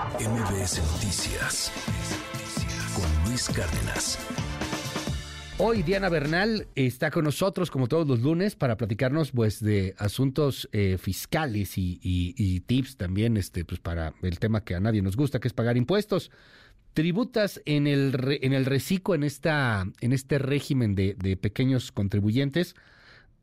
MBS Noticias con Luis Cárdenas. Hoy Diana Bernal está con nosotros como todos los lunes para platicarnos pues de asuntos eh, fiscales y, tips también este pues para el tema que a nadie nos gusta que es pagar impuestos. Tributas en el en el reciclo en esta en este régimen de pequeños contribuyentes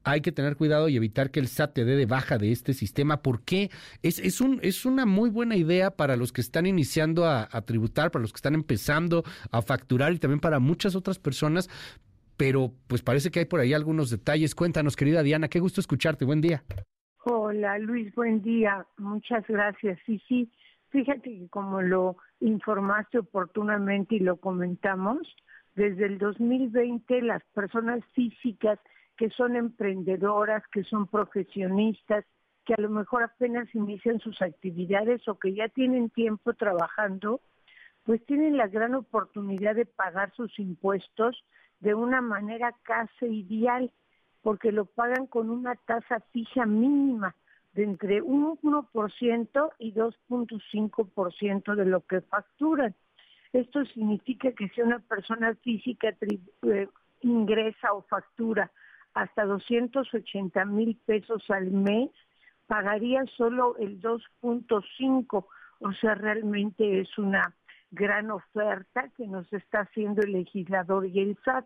hay que tener cuidado y evitar que el SAT te dé de baja de este sistema. ¿Por qué? Es, es, un, es una muy buena idea para los que están iniciando a, tributar, para los que están empezando a facturar y también para muchas otras personas. Pero pues parece que hay por ahí algunos detalles. Cuéntanos, querida Diana, qué gusto escucharte. Buen día. Hola Luis, buen día. Muchas gracias. Sí, sí, fíjate que como lo informaste oportunamente y lo comentamos, desde el 2020 las personas físicas que son emprendedoras, que son profesionistas, que a lo mejor apenas inician sus actividades o que ya tienen tiempo trabajando, pues tienen la gran oportunidad de pagar sus impuestos de una manera casi ideal, porque lo pagan con una tasa fija mínima de entre 1% y 2.5% de lo que facturan. Esto significa que si una persona física eh, ingresa o factura hasta 280 mil pesos al mes, pagaría solo el 2.5, o sea, realmente es una gran oferta que nos está haciendo el legislador y el SAT.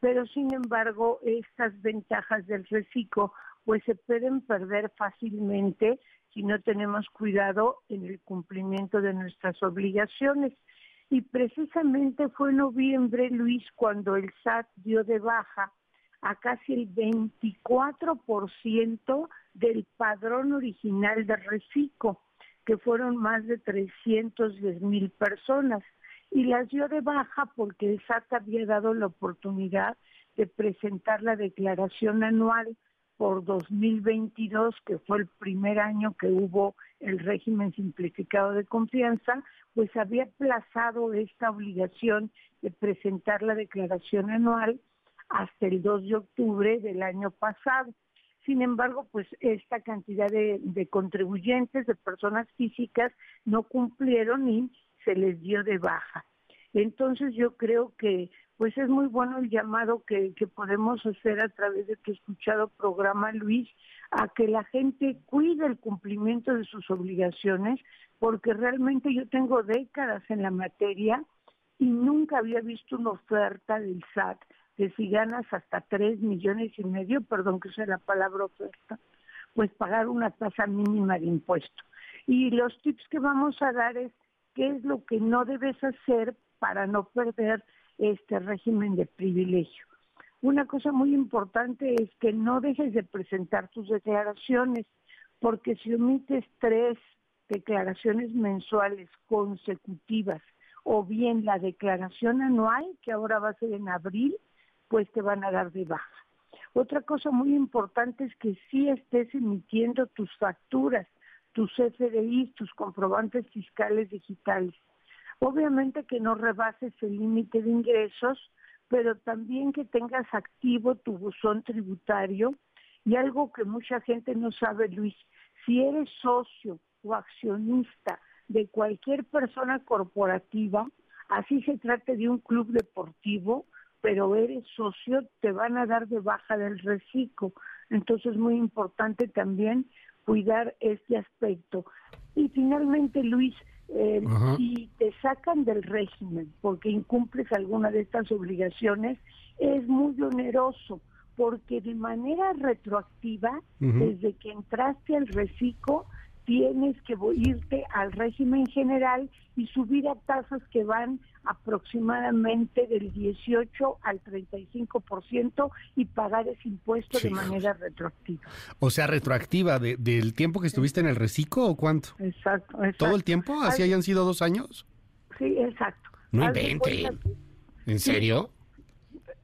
Pero sin embargo, estas ventajas del reciclo pues se pueden perder fácilmente si no tenemos cuidado en el cumplimiento de nuestras obligaciones. Y precisamente fue en noviembre, Luis, cuando el SAT dio de baja a casi el 24% del padrón original de reciclo, que fueron más de 310 mil personas. Y las dio de baja porque el SAT había dado la oportunidad de presentar la declaración anual por 2022, que fue el primer año que hubo el régimen simplificado de confianza, pues había aplazado esta obligación de presentar la declaración anual hasta el 2 de octubre del año pasado. Sin embargo, pues esta cantidad de, contribuyentes, de personas físicas, no cumplieron y se les dio de baja. Entonces yo creo que pues es muy bueno el llamado que, que podemos hacer a través de tu escuchado programa, Luis, a que la gente cuide el cumplimiento de sus obligaciones, porque realmente yo tengo décadas en la materia y nunca había visto una oferta del SAT que si ganas hasta tres millones y medio, perdón que sea la palabra oferta, pues pagar una tasa mínima de impuesto. Y los tips que vamos a dar es qué es lo que no debes hacer para no perder este régimen de privilegio. Una cosa muy importante es que no dejes de presentar tus declaraciones, porque si omites tres declaraciones mensuales consecutivas o bien la declaración anual, que ahora va a ser en abril, pues te van a dar de baja. Otra cosa muy importante es que sí estés emitiendo tus facturas, tus FDI, tus comprobantes fiscales digitales. Obviamente que no rebases el límite de ingresos, pero también que tengas activo tu buzón tributario y algo que mucha gente no sabe, Luis, si eres socio o accionista de cualquier persona corporativa, así se trate de un club deportivo, pero eres socio, te van a dar de baja del reciclo. Entonces es muy importante también cuidar este aspecto. Y finalmente, Luis, eh, si te sacan del régimen porque incumples alguna de estas obligaciones, es muy oneroso porque de manera retroactiva, desde que entraste al reciclo, tienes que irte al régimen general y subir a tasas que van aproximadamente del 18 al 35% y pagar ese impuesto de manera retroactiva. O sea, retroactiva del tiempo que estuviste en el reciclo o cuánto? Exacto, ¿Todo el tiempo? ¿Así hayan sido dos años? Sí, exacto. No invente. ¿En serio?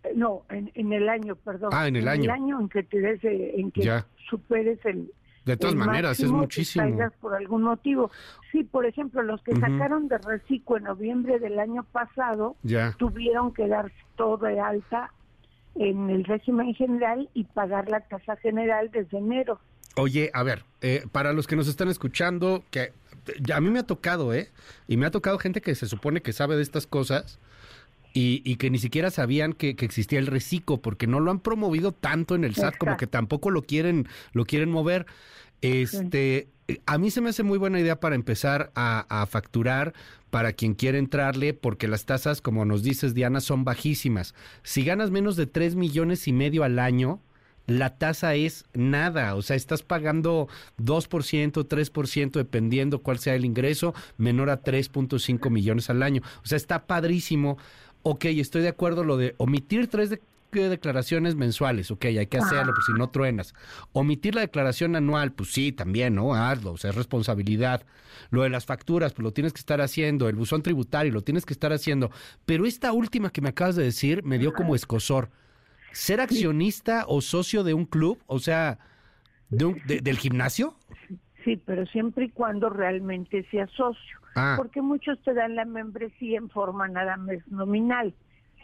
Eh, no, en, el año, perdón. Ah, en el año. En el año en que, te des, en que superes el, de todas maneras, es muchísimo. por algún motivo. Sí, por ejemplo, los que sacaron de reciclo en noviembre del año pasado tuvieron que dar todo de alta en el régimen general y pagar la tasa general desde enero. Oye, a ver, eh, para los que nos están escuchando, que a mí me ha tocado, ¿eh? Y me ha tocado gente que se supone que sabe de estas cosas y, que ni siquiera sabían que, existía el reciclo porque no lo han promovido tanto en el SAT como que tampoco lo quieren, lo quieren mover. Este, a mí se me hace muy buena idea para empezar a, facturar para quien quiere entrarle, porque las tasas, como nos dices, Diana, son bajísimas. Si ganas menos de 3 millones y medio al año, la tasa es nada, o sea, estás pagando 2%, 3%, dependiendo cuál sea el ingreso, menor a 3.5 millones al año. O sea, está padrísimo ok, estoy de acuerdo lo de omitir tres declaraciones mensuales, ok, hay que hacerlo, pues si no truenas. Omitir la declaración anual, pues sí, también, ¿no? Hazlo, o sea, es responsabilidad. Lo de las facturas, pues lo tienes que estar haciendo, el buzón tributario, lo tienes que estar haciendo. Pero esta última que me acabas de decir me dio como escosor. ¿Ser accionista o socio de un club, o sea, de del gimnasio? Sí, pero siempre y cuando realmente sea socio. Ah. Porque muchos te dan la membresía en forma nada más nominal.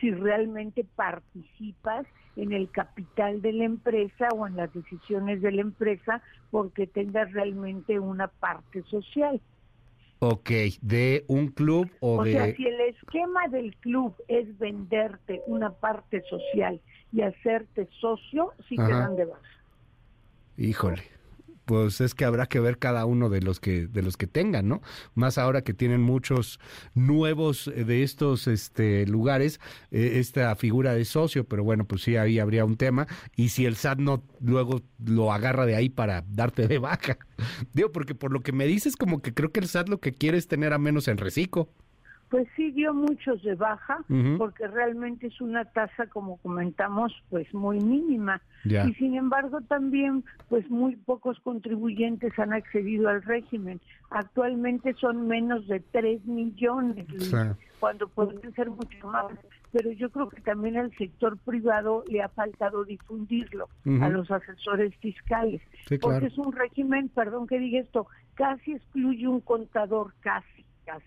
Si realmente participas en el capital de la empresa o en las decisiones de la empresa, porque tengas realmente una parte social. Ok, de un club o, o de... sea, si el esquema del club es venderte una parte social y hacerte socio, sí te dan de baja. Híjole pues es que habrá que ver cada uno de los que de los que tengan, ¿no? Más ahora que tienen muchos nuevos eh, de estos este lugares eh, esta figura de socio, pero bueno, pues sí ahí habría un tema y si el SAT no luego lo agarra de ahí para darte de baja. Digo, porque por lo que me dices como que creo que el SAT lo que quiere es tener a menos en reciclo pues sí dio muchos de baja, porque realmente es una tasa, como comentamos, pues muy mínima. Y sin embargo también, pues muy pocos contribuyentes han accedido al régimen. Actualmente son menos de 3 millones, cuando pueden ser mucho más. Pero yo creo que también al sector privado le ha faltado difundirlo a los asesores fiscales, porque es un régimen, perdón que diga esto, casi excluye un contador, casi, casi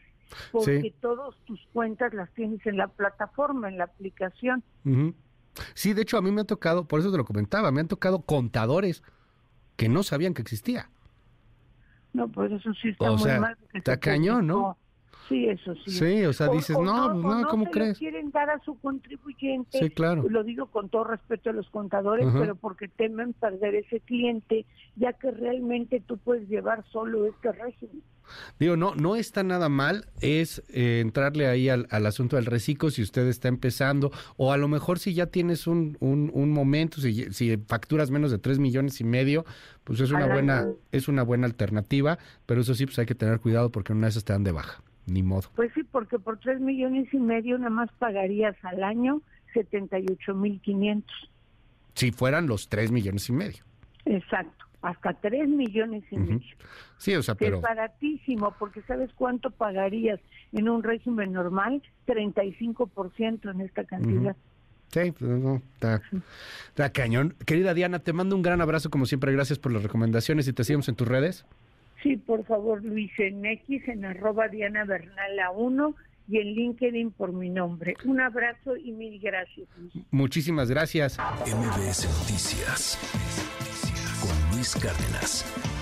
porque todas tus cuentas las tienes en la plataforma, en la aplicación. Sí, de hecho a mí me ha tocado, por eso te lo comentaba, me han tocado contadores que no sabían que existía. No, pues eso sí está muy mal. Está cañón, ¿no? Sí, eso sí. Sí, o sea, dices, no, no, no, ¿cómo crees? quieren dar a su contribuyente. Sí, claro. Lo digo con todo respeto a los contadores, pero porque temen perder ese cliente, ya que realmente tú puedes llevar solo este régimen. Digo, no, no está nada mal, es eh, entrarle ahí al, asunto del reciclo si usted está empezando, o a lo mejor si ya tienes un, un, momento, si, si, facturas menos de tres millones y medio, pues es una buena, es una buena alternativa, pero eso sí, pues hay que tener cuidado porque una de esas te dan de baja, ni modo. Pues sí, porque por tres millones y medio nada más pagarías al año 78 mil quinientos. Si fueran los tres millones y medio. Exacto hasta 3 millones y medio. Sí, o sea, pero... Es baratísimo, porque ¿sabes cuánto pagarías en un régimen normal? 35% en esta cantidad. Sí, pues no, está, está, cañón. Querida Diana, te mando un gran abrazo, como siempre, gracias por las recomendaciones y te seguimos en tus redes. Sí, por favor, Luis, en X, en arroba Diana Bernal a 1 y en LinkedIn por mi nombre. Un abrazo y mil gracias. Muchísimas gracias. MBS Noticias con Luis Cárdenas.